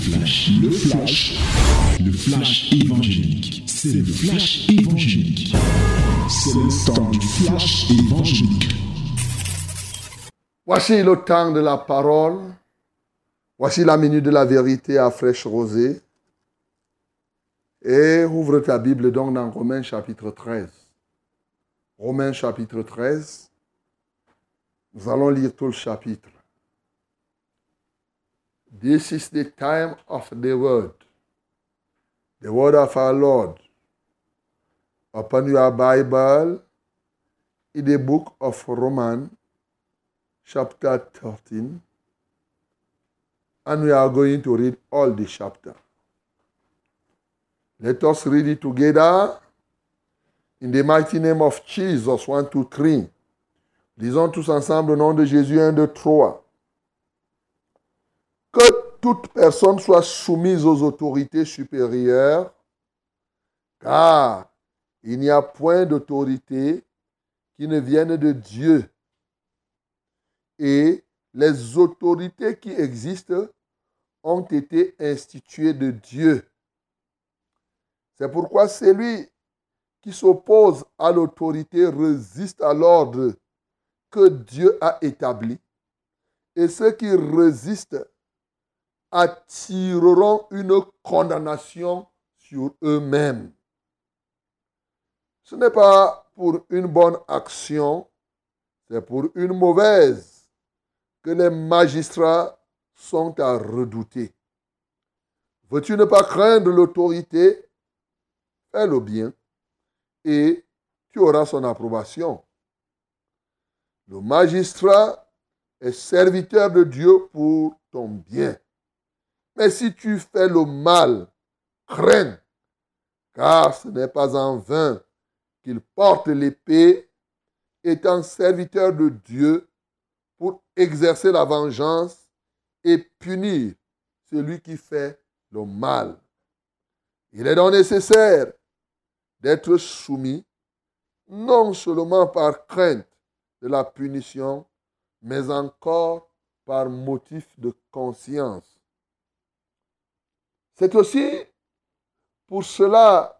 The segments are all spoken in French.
flash, le flash, le flash évangélique. C'est le flash évangélique. C'est le temps du flash évangélique. Voici le temps de la parole. Voici la minute de la vérité à fraîche rosée. Et ouvre ta Bible donc dans Romains chapitre 13. Romains chapitre 13. Nous allons lire tout le chapitre. This is the time of the word, the word of our Lord. Open your Bible in the book of Romans, chapter 13, and we are going to read all the chapter. Let us read it together in the mighty name of Jesus, 1, 2, 3. Disons tous ensemble au nom de Jésus, 1, 2, 3 toute personne soit soumise aux autorités supérieures, car il n'y a point d'autorité qui ne vienne de Dieu. Et les autorités qui existent ont été instituées de Dieu. C'est pourquoi celui qui s'oppose à l'autorité résiste à l'ordre que Dieu a établi. Et ceux qui résistent attireront une condamnation sur eux-mêmes. Ce n'est pas pour une bonne action, c'est pour une mauvaise que les magistrats sont à redouter. Veux-tu ne pas craindre l'autorité? Fais le bien et tu auras son approbation. Le magistrat est serviteur de Dieu pour ton bien. Mais si tu fais le mal, crains, car ce n'est pas en vain qu'il porte l'épée, étant serviteur de Dieu pour exercer la vengeance et punir celui qui fait le mal. Il est donc nécessaire d'être soumis, non seulement par crainte de la punition, mais encore par motif de conscience. C'est aussi pour cela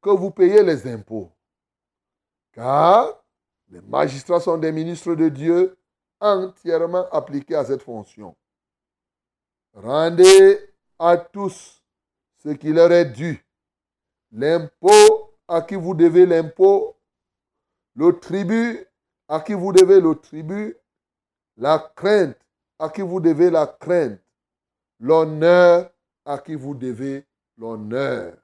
que vous payez les impôts. Car les magistrats sont des ministres de Dieu entièrement appliqués à cette fonction. Rendez à tous ce qui leur est dû. L'impôt à qui vous devez l'impôt, le tribut à qui vous devez le tribut, la crainte à qui vous devez la crainte, l'honneur à qui vous devez l'honneur.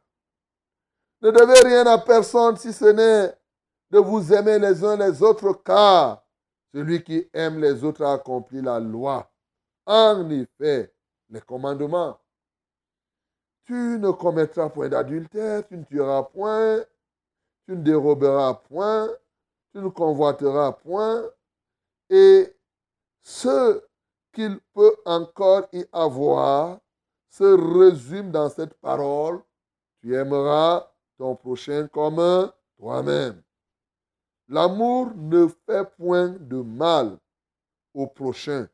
Ne devez rien à personne si ce n'est de vous aimer les uns les autres, car celui qui aime les autres a accompli la loi. En effet, les commandements. Tu ne commettras point d'adultère, tu ne tueras point, tu ne déroberas point, tu ne convoiteras point, et ce qu'il peut encore y avoir se résume dans cette parole, tu aimeras ton prochain comme toi-même. L'amour ne fait point de mal au prochain.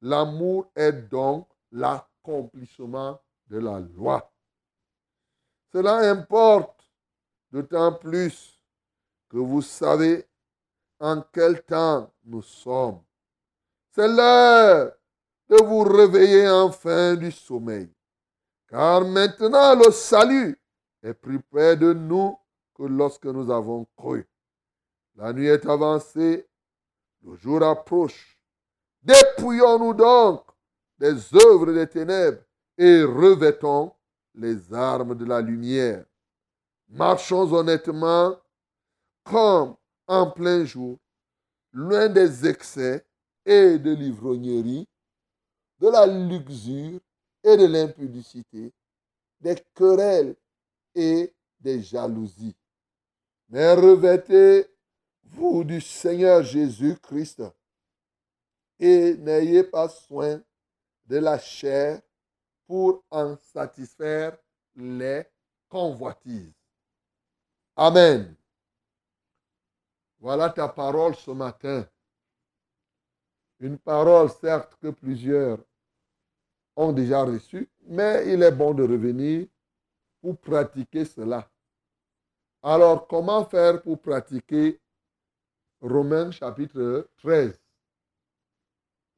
L'amour est donc l'accomplissement de la loi. Cela importe d'autant plus que vous savez en quel temps nous sommes. C'est l'heure vous réveiller enfin du sommeil. Car maintenant le salut est plus près de nous que lorsque nous avons cru. La nuit est avancée, le jour approche. Dépouillons-nous donc des œuvres des ténèbres et revêtons les armes de la lumière. Marchons honnêtement comme en plein jour, loin des excès et de l'ivrognerie, de la luxure et de l'impudicité, des querelles et des jalousies. Mais revêtez-vous du Seigneur Jésus-Christ et n'ayez pas soin de la chair pour en satisfaire les convoitises. Amen. Voilà ta parole ce matin. Une parole, certes, que plusieurs ont déjà reçu, mais il est bon de revenir pour pratiquer cela. Alors, comment faire pour pratiquer Romains chapitre 13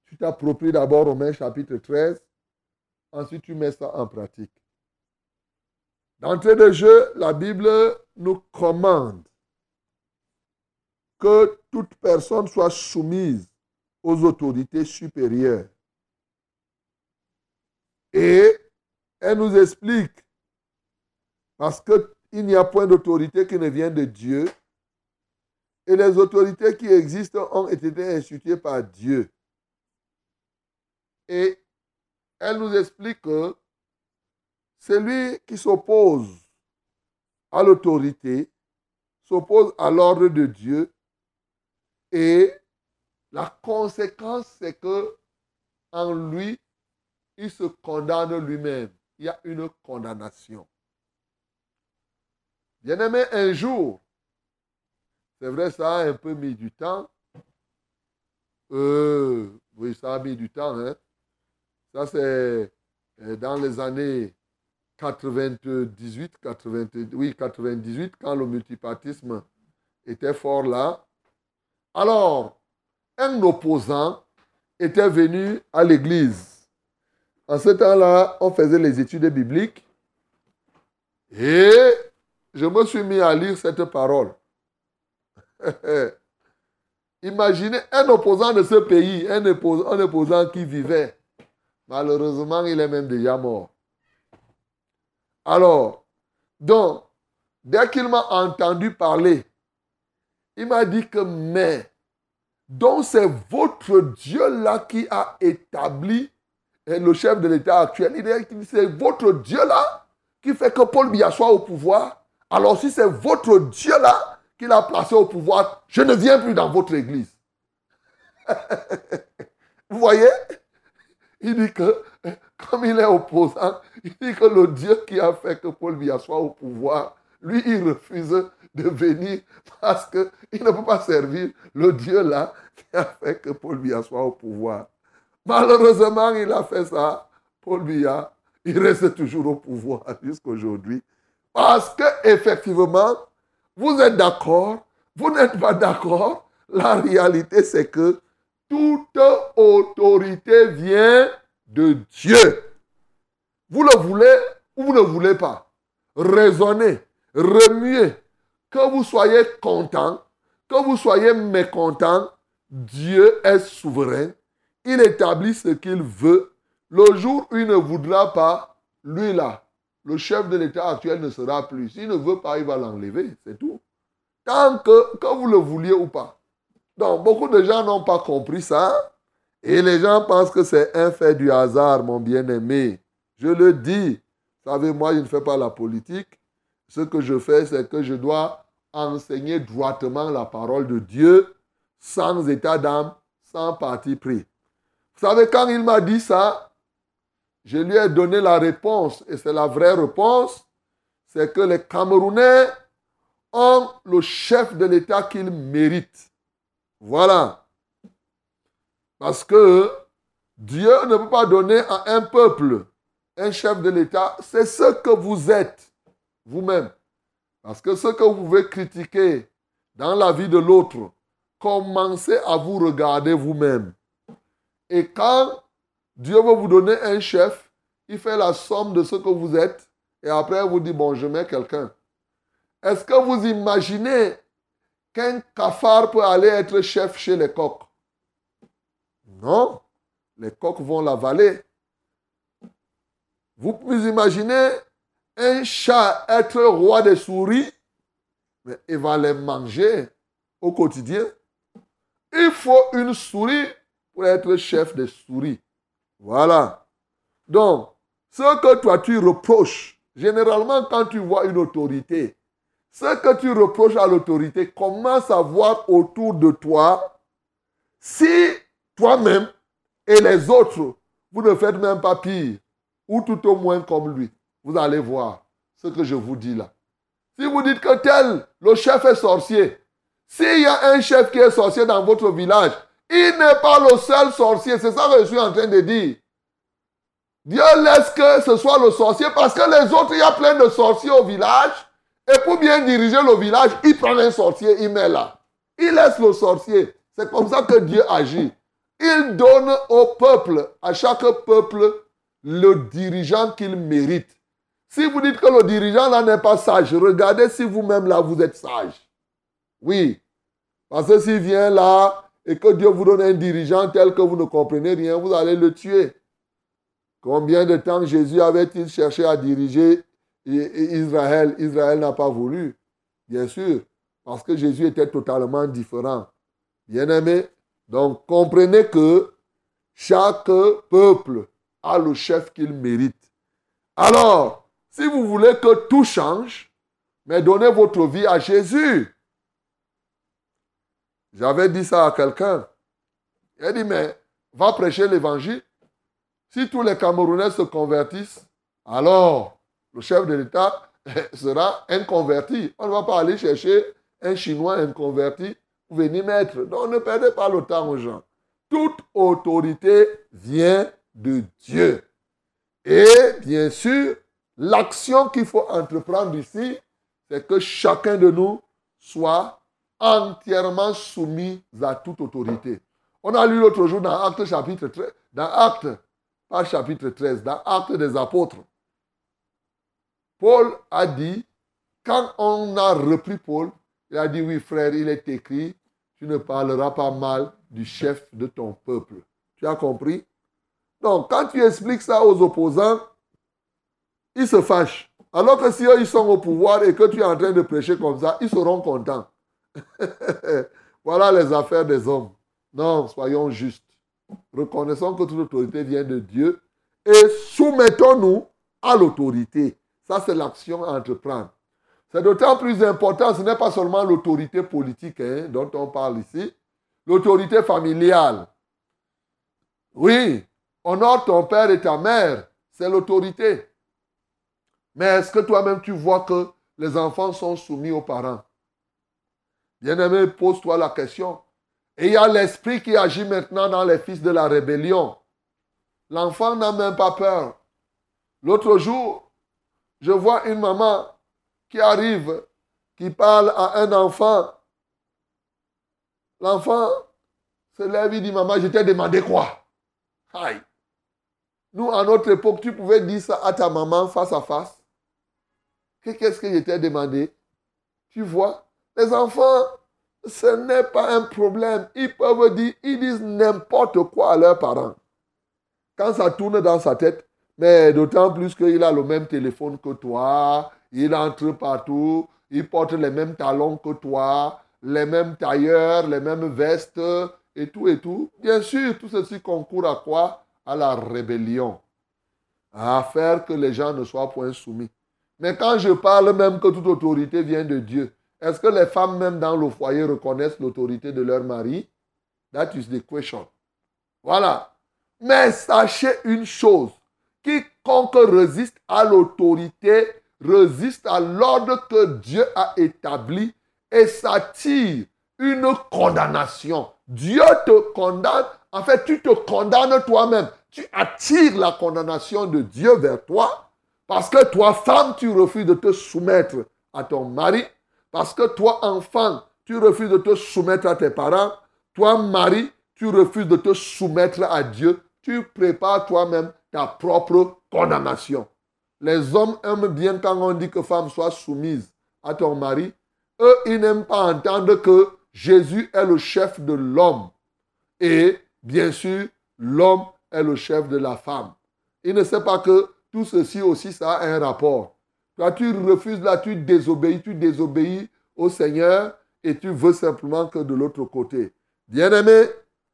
Tu t'appropries d'abord Romains chapitre 13, ensuite tu mets ça en pratique. D'entrée de jeu, la Bible nous commande que toute personne soit soumise aux autorités supérieures. Et elle nous explique, parce qu'il n'y a point d'autorité qui ne vient de Dieu, et les autorités qui existent ont été instituées par Dieu. Et elle nous explique que celui qui s'oppose à l'autorité s'oppose à l'ordre de Dieu et la conséquence, c'est que en lui, il se condamne lui-même. Il y a une condamnation. Bien-aimé, un jour, c'est vrai, ça a un peu mis du temps. Euh, oui, ça a mis du temps. Hein? Ça, c'est euh, dans les années 98, 98, oui, 98, quand le multipartisme était fort là. Alors, un opposant était venu à l'église. En ce temps-là, on faisait les études bibliques et je me suis mis à lire cette parole. Imaginez un opposant de ce pays, un opposant, un opposant qui vivait. Malheureusement, il est même déjà mort. Alors, dès qu'il m'a entendu parler, il m'a dit que, mais, donc c'est votre Dieu-là qui a établi le chef de l'État actuel. Il dit, c'est votre Dieu-là qui fait que Paul Biya soit au pouvoir. Alors si c'est votre Dieu-là qui l'a placé au pouvoir, je ne viens plus dans votre église. Vous voyez? Il dit que, comme il est opposant, il dit que le Dieu qui a fait que Paul Biya soit au pouvoir, lui, il refuse de venir parce qu'il ne peut pas servir le Dieu là qui a fait que Paul Biya soit au pouvoir. Malheureusement, il a fait ça. Paul Biya, il reste toujours au pouvoir jusqu'à aujourd'hui. Parce que effectivement, vous êtes d'accord, vous n'êtes pas d'accord. La réalité, c'est que toute autorité vient de Dieu. Vous le voulez ou vous ne voulez pas. Raisonnez, remuez, que vous soyez content, que vous soyez mécontent, Dieu est souverain. Il établit ce qu'il veut. Le jour où il ne voudra pas, lui là, le chef de l'État actuel ne sera plus. S'il ne veut pas, il va l'enlever. C'est tout. Tant que, que vous le vouliez ou pas. Donc, beaucoup de gens n'ont pas compris ça. Et les gens pensent que c'est un fait du hasard, mon bien-aimé. Je le dis. Vous savez, moi, je ne fais pas la politique. Ce que je fais, c'est que je dois enseigner droitement la parole de Dieu sans état d'âme, sans parti pris. Savez, quand il m'a dit ça, je lui ai donné la réponse, et c'est la vraie réponse, c'est que les Camerounais ont le chef de l'État qu'ils méritent. Voilà. Parce que Dieu ne peut pas donner à un peuple un chef de l'État, c'est ce que vous êtes vous-même. Parce que ce que vous pouvez critiquer dans la vie de l'autre, commencez à vous regarder vous-même. Et quand Dieu veut vous donner un chef, il fait la somme de ce que vous êtes et après il vous dit, bon, je mets quelqu'un. Est-ce que vous imaginez qu'un cafard peut aller être chef chez les coqs? Non, les coqs vont l'avaler. Vous pouvez imaginer un chat être roi des souris, mais il va les manger au quotidien. Il faut une souris pour être chef des souris. Voilà. Donc, ce que toi tu reproches, généralement quand tu vois une autorité, ce que tu reproches à l'autorité, commence à voir autour de toi si toi-même et les autres, vous ne faites même pas pire, ou tout au moins comme lui. Vous allez voir ce que je vous dis là. Si vous dites que tel, le chef est sorcier, s'il y a un chef qui est sorcier dans votre village, il n'est pas le seul sorcier. C'est ça que je suis en train de dire. Dieu laisse que ce soit le sorcier parce que les autres, il y a plein de sorciers au village. Et pour bien diriger le village, il prend un sorcier, il met là. Il laisse le sorcier. C'est comme ça que Dieu agit. Il donne au peuple, à chaque peuple, le dirigeant qu'il mérite. Si vous dites que le dirigeant là n'est pas sage, regardez si vous-même là vous êtes sage. Oui. Parce que s'il vient là et que Dieu vous donne un dirigeant tel que vous ne comprenez rien, vous allez le tuer. Combien de temps Jésus avait-il cherché à diriger Israël? Israël n'a pas voulu, bien sûr, parce que Jésus était totalement différent. Bien aimé, donc comprenez que chaque peuple a le chef qu'il mérite. Alors, si vous voulez que tout change, mais donnez votre vie à Jésus. J'avais dit ça à quelqu'un. Il a dit, mais va prêcher l'évangile. Si tous les Camerounais se convertissent, alors le chef de l'État sera inconverti. On ne va pas aller chercher un Chinois inconverti pour venir mettre. Donc ne perdez pas le temps aux gens. Toute autorité vient de Dieu. Et bien sûr, l'action qu'il faut entreprendre ici, c'est que chacun de nous soit entièrement soumis à toute autorité. On a lu l'autre jour dans Acte chapitre 13, dans Acte pas chapitre 13, dans Actes des Apôtres. Paul a dit, quand on a repris Paul, il a dit, oui frère, il est écrit, tu ne parleras pas mal du chef de ton peuple. Tu as compris? Donc, quand tu expliques ça aux opposants, ils se fâchent. Alors que si eux, ils sont au pouvoir et que tu es en train de prêcher comme ça, ils seront contents. voilà les affaires des hommes. Non, soyons justes. Reconnaissons que toute autorité vient de Dieu et soumettons-nous à l'autorité. Ça, c'est l'action à entreprendre. C'est d'autant plus important, ce n'est pas seulement l'autorité politique hein, dont on parle ici, l'autorité familiale. Oui, honore ton père et ta mère, c'est l'autorité. Mais est-ce que toi-même tu vois que les enfants sont soumis aux parents? Bien-aimé, pose-toi la question. Et il y a l'esprit qui agit maintenant dans les fils de la rébellion. L'enfant n'a même pas peur. L'autre jour, je vois une maman qui arrive, qui parle à un enfant. L'enfant se lève et dit, maman, je t'ai demandé quoi? Aïe. Nous, à notre époque, tu pouvais dire ça à ta maman face à face. Qu'est-ce que je t'ai demandé? Tu vois, les enfants ce n'est pas un problème. Ils peuvent dire, ils disent n'importe quoi à leurs parents. Quand ça tourne dans sa tête, mais d'autant plus qu'il a le même téléphone que toi, il entre partout, il porte les mêmes talons que toi, les mêmes tailleurs, les mêmes vestes et tout et tout. Bien sûr, tout ceci concourt à quoi? À la rébellion. À faire que les gens ne soient point soumis. Mais quand je parle même que toute autorité vient de Dieu, est-ce que les femmes, même dans le foyer, reconnaissent l'autorité de leur mari? That is the question. Voilà. Mais sachez une chose. Quiconque résiste à l'autorité résiste à l'ordre que Dieu a établi et s'attire une condamnation. Dieu te condamne. En fait, tu te condamnes toi-même. Tu attires la condamnation de Dieu vers toi parce que toi, femme, tu refuses de te soumettre à ton mari parce que toi, enfant, tu refuses de te soumettre à tes parents. Toi, mari, tu refuses de te soumettre à Dieu. Tu prépares toi-même ta propre condamnation. Les hommes aiment bien quand on dit que femme soit soumise à ton mari. Eux, ils n'aiment pas entendre que Jésus est le chef de l'homme. Et bien sûr, l'homme est le chef de la femme. Il ne sait pas que tout ceci aussi, ça a un rapport. Toi, tu refuses là, tu désobéis, tu désobéis au Seigneur et tu veux simplement que de l'autre côté. Bien-aimé,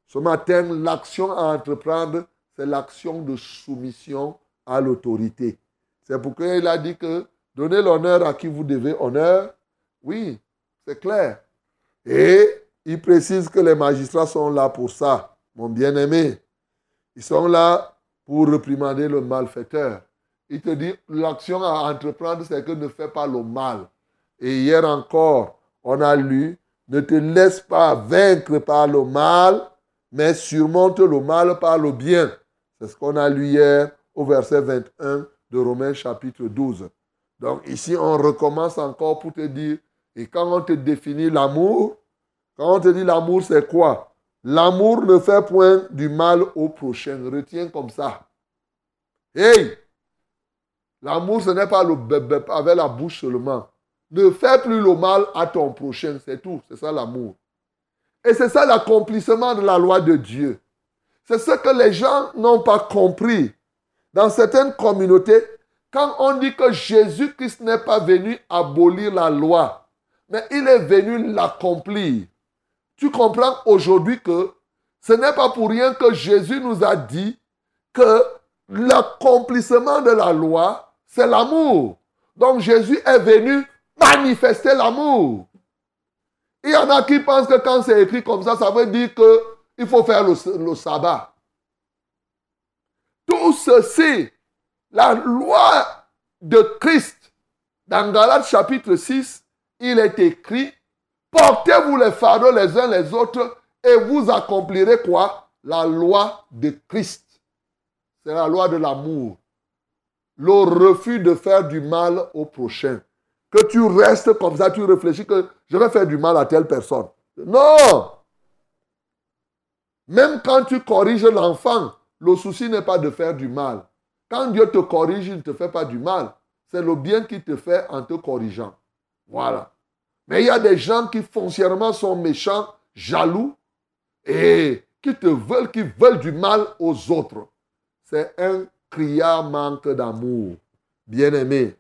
ce matin, l'action à entreprendre, c'est l'action de soumission à l'autorité. C'est pourquoi il a dit que donnez l'honneur à qui vous devez honneur. Oui, c'est clair. Et il précise que les magistrats sont là pour ça, mon bien-aimé. Ils sont là pour réprimander le malfaiteur. Il te dit, l'action à entreprendre, c'est que ne fais pas le mal. Et hier encore, on a lu, ne te laisse pas vaincre par le mal, mais surmonte le mal par le bien. C'est ce qu'on a lu hier au verset 21 de Romains chapitre 12. Donc ici, on recommence encore pour te dire, et quand on te définit l'amour, quand on te dit l'amour, c'est quoi? L'amour ne fait point du mal au prochain. Retiens comme ça. Hey L'amour, ce n'est pas le avec la bouche seulement. Ne fais plus le mal à ton prochain, c'est tout. C'est ça l'amour. Et c'est ça l'accomplissement de la loi de Dieu. C'est ce que les gens n'ont pas compris. Dans certaines communautés, quand on dit que Jésus-Christ n'est pas venu abolir la loi, mais il est venu l'accomplir. Tu comprends aujourd'hui que ce n'est pas pour rien que Jésus nous a dit que l'accomplissement de la loi, c'est l'amour. Donc Jésus est venu manifester l'amour. Il y en a qui pensent que quand c'est écrit comme ça, ça veut dire qu'il faut faire le, sabbat. Tout ceci, la loi de Christ, dans Galates chapitre 6, il est écrit, portez-vous les fardeaux les uns les autres et vous accomplirez quoi? La loi de Christ. C'est la loi de l'amour. Le refus de faire du mal au prochain. Que tu restes comme ça, tu réfléchis que je vais faire du mal à telle personne. Non Même quand tu corriges l'enfant, le souci n'est pas de faire du mal. Quand Dieu te corrige, il ne te fait pas du mal. C'est le bien qu'il te fait en te corrigeant. Voilà. Mais il y a des gens qui foncièrement sont méchants, jaloux et qui te veulent, qui veulent du mal aux autres. C'est un criard manque d'amour. Bien-aimé.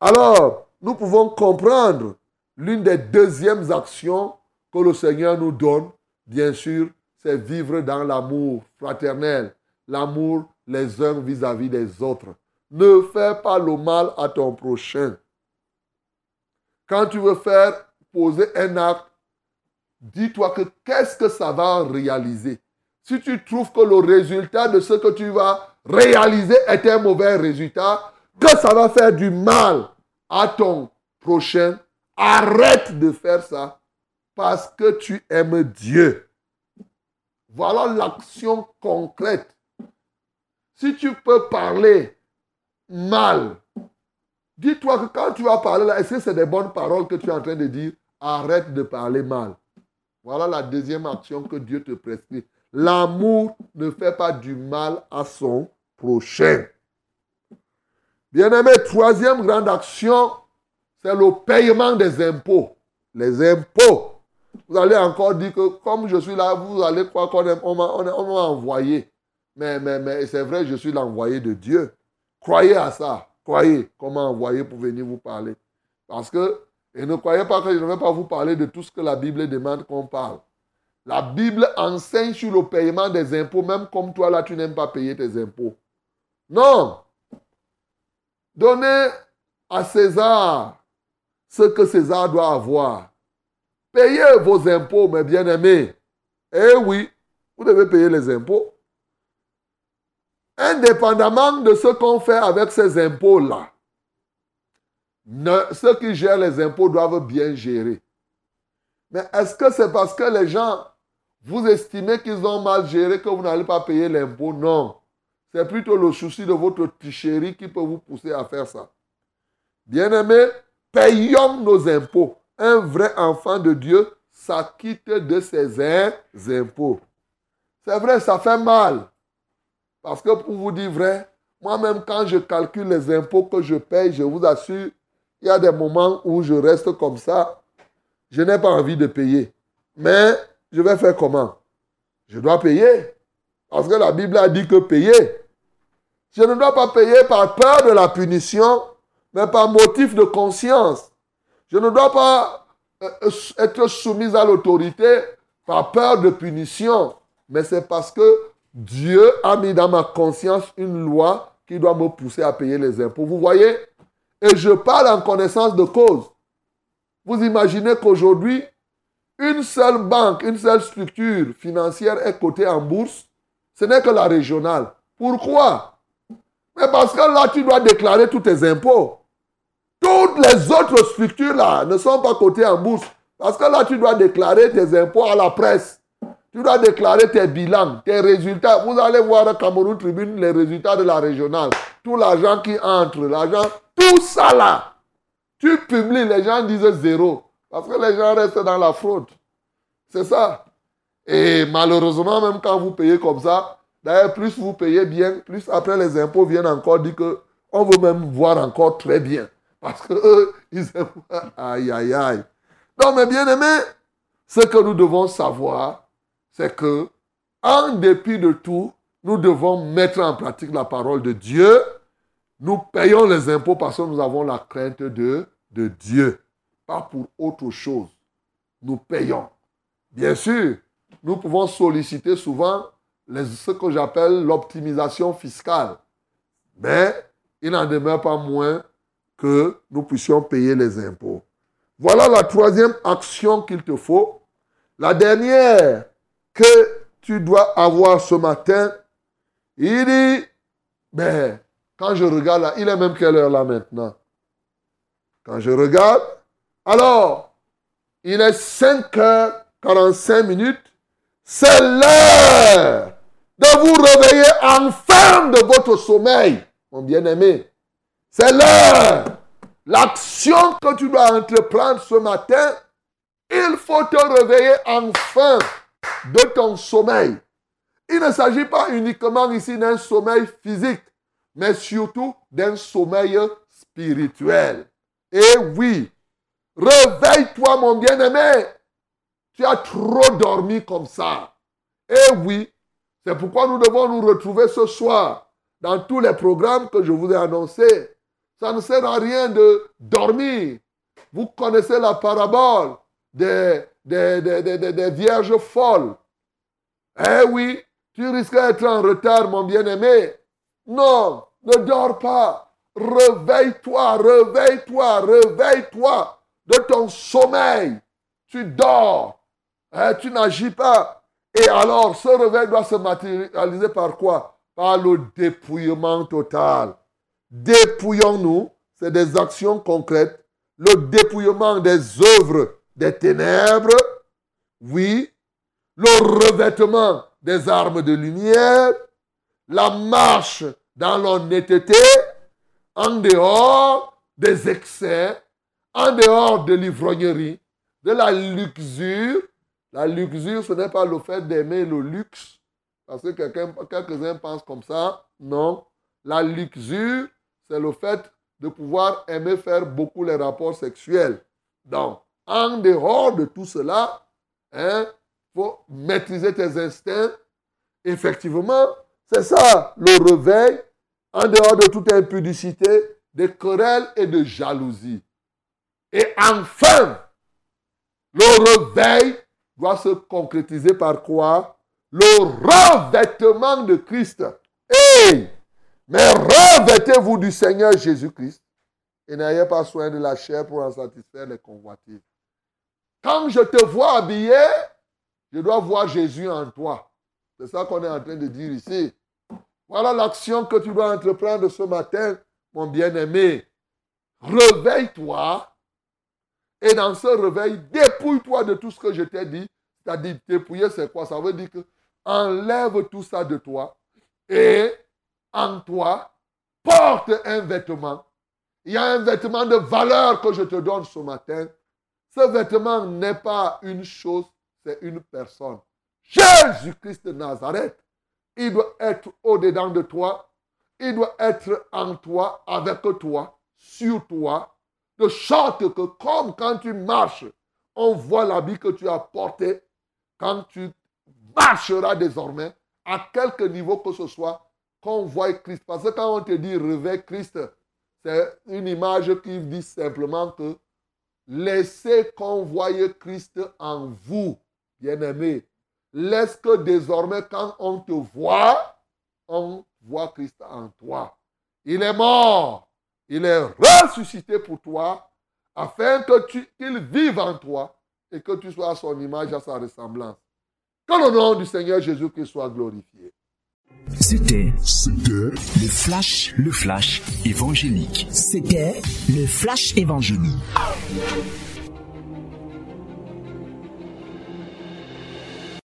Alors, nous pouvons comprendre l'une des deuxièmes actions que le Seigneur nous donne, bien sûr, c'est vivre dans l'amour fraternel, l'amour les uns vis-à-vis des autres. Ne fais pas le mal à ton prochain. Quand tu veux faire poser un acte, dis-toi que qu'est-ce que ça va réaliser? Si tu trouves que le résultat de ce que tu vas réaliser est un mauvais résultat, que ça va faire du mal à ton prochain, arrête de faire ça parce que tu aimes Dieu. Voilà l'action concrète. Si tu peux parler mal, dis-toi que quand tu vas parler là, est-ce que c'est des bonnes paroles que tu es en train de dire? Arrête de parler mal. Voilà la deuxième action que Dieu te prescrit. L'amour ne fait pas du mal à son prochain. Bien-aimé, troisième grande action, c'est le paiement des impôts. Les impôts. Vous allez encore dire que comme je suis là, vous allez croire qu'on m'a envoyé. Mais, mais, c'est vrai, je suis l'envoyé de Dieu. Croyez à ça. Croyez m'a envoyé pour venir vous parler. Parce que, et ne croyez pas que je ne vais pas vous parler de tout ce que la Bible demande qu'on parle. La Bible enseigne sur le paiement des impôts, même comme toi là, tu n'aimes pas payer tes impôts. Non. Donnez à César ce que César doit avoir. Payez vos impôts, mes bien-aimés. Eh oui, vous devez payer les impôts. Indépendamment de ce qu'on fait avec ces impôts-là, ceux qui gèrent les impôts doivent bien gérer. Mais est-ce que c'est parce que les gens, vous estimez qu'ils ont mal géré que vous n'allez pas payer l'impôt? Non. C'est plutôt le souci de votre tricherie qui peut vous pousser à faire ça. Bien-aimés, payons nos impôts. Un vrai enfant de Dieu s'acquitte de ses impôts. C'est vrai, ça fait mal. Parce que pour vous dire vrai, moi-même, quand je calcule les impôts que je paye, je vous assure, il y a des moments où je reste comme ça. Je n'ai pas envie de payer. Mais je vais faire comment? Je dois payer. Parce que la Bible a dit que payer. Je ne dois pas payer par peur de la punition, mais par motif de conscience. Je ne dois pas euh, euh, être soumise à l'autorité par peur de punition, mais c'est parce que Dieu a mis dans ma conscience une loi qui doit me pousser à payer les impôts. Vous voyez? Et je parle en connaissance de cause. Vous imaginez qu'aujourd'hui, une seule banque, une seule structure financière est cotée en bourse. Ce n'est que la régionale. Pourquoi? Mais parce que là, tu dois déclarer tous tes impôts. Toutes les autres structures là ne sont pas cotées en bourse. Parce que là, tu dois déclarer tes impôts à la presse. Tu dois déclarer tes bilans, tes résultats. Vous allez voir à Cameroun Tribune les résultats de la régionale. Tout l'argent qui entre, l'argent, tout ça là. Tu publies, les gens disent zéro. Parce que les gens restent dans la fraude. C'est ça. Et malheureusement, même quand vous payez comme ça, d'ailleurs, plus vous payez bien, plus après les impôts viennent encore dire que on veut même voir encore très bien. Parce que eux, ils aiment. Aïe, aïe, aïe. Donc, mes bien-aimés, ce que nous devons savoir, c'est que, en dépit de tout, nous devons mettre en pratique la parole de Dieu. Nous payons les impôts parce que nous avons la crainte de, de Dieu, pas pour autre chose. Nous payons. Bien sûr, nous pouvons solliciter souvent ce que j'appelle l'optimisation fiscale. Mais il n'en demeure pas moins que nous puissions payer les impôts. Voilà la troisième action qu'il te faut. La dernière que tu dois avoir ce matin, il dit, ben, quand je regarde là, il est même quelle heure là maintenant? Quand je regarde, alors, il est 5 heures 45 minutes, c'est l'heure de vous réveiller enfin de votre sommeil, mon bien-aimé. C'est l'heure. L'action que tu dois entreprendre ce matin, il faut te réveiller enfin de ton sommeil. Il ne s'agit pas uniquement ici d'un sommeil physique, mais surtout d'un sommeil spirituel. Et oui, réveille-toi mon bien-aimé. Tu as trop dormi comme ça. Eh oui, c'est pourquoi nous devons nous retrouver ce soir dans tous les programmes que je vous ai annoncés. Ça ne sert à rien de dormir. Vous connaissez la parabole des, vierges folles. Eh oui, tu risques d'être en retard, mon bien-aimé. Non, ne dors pas. Réveille-toi, réveille-toi, réveille-toi de ton sommeil. Tu dors. Hein, tu n'agis pas. Et alors, ce réveil doit se matérialiser par quoi? Par le dépouillement total. Dépouillons-nous, c'est des actions concrètes. Le dépouillement des œuvres des ténèbres, oui. Le revêtement des armes de lumière, la marche dans l'honnêteté, en dehors des excès, en dehors de l'ivrognerie, de la luxure, la luxure, ce n'est pas le fait d'aimer le luxe, parce que quelques-uns pensent comme ça. Non. La luxure, c'est le fait de pouvoir aimer faire beaucoup les rapports sexuels. Donc, en dehors de tout cela, il hein, faut maîtriser tes instincts. Effectivement, c'est ça le réveil, en dehors de toute impudicité, de querelles et de jalousie. Et enfin, le réveil doit se concrétiser par quoi? Le revêtement de Christ. Hey Mais revêtez-vous du Seigneur Jésus-Christ et n'ayez pas soin de la chair pour en satisfaire les convoitises. Quand je te vois habillé, je dois voir Jésus en toi. C'est ça qu'on est en train de dire ici. Voilà l'action que tu dois entreprendre ce matin, mon bien-aimé. Réveille-toi et dans ce réveil, dépouille-toi de tout ce que je t'ai dit. C'est-à-dire, dépouiller, c'est quoi? Ça veut dire que enlève tout ça de toi et en toi, porte un vêtement. Il y a un vêtement de valeur que je te donne ce matin. Ce vêtement n'est pas une chose, c'est une personne. Jésus-Christ de Nazareth. Il doit être au-dedans de toi. Il doit être en toi, avec toi, sur toi, de sorte que comme quand tu marches, on voit l'habit que tu as porté, quand tu marcheras désormais, à quelque niveau que ce soit, qu'on voit Christ. Parce que quand on te dit réveille Christ, c'est une image qui dit simplement que laissez qu'on voie Christ en vous, bien-aimé. Laisse que désormais, quand on te voit, on voit Christ en toi. Il est mort. Il est ressuscité pour toi afin que tu, qu'il vive en toi et que tu sois à son image, à sa ressemblance. Que le nom du Seigneur Jésus-Christ soit glorifié. C'était, c'était le flash, le flash évangélique. C'était le flash évangélique.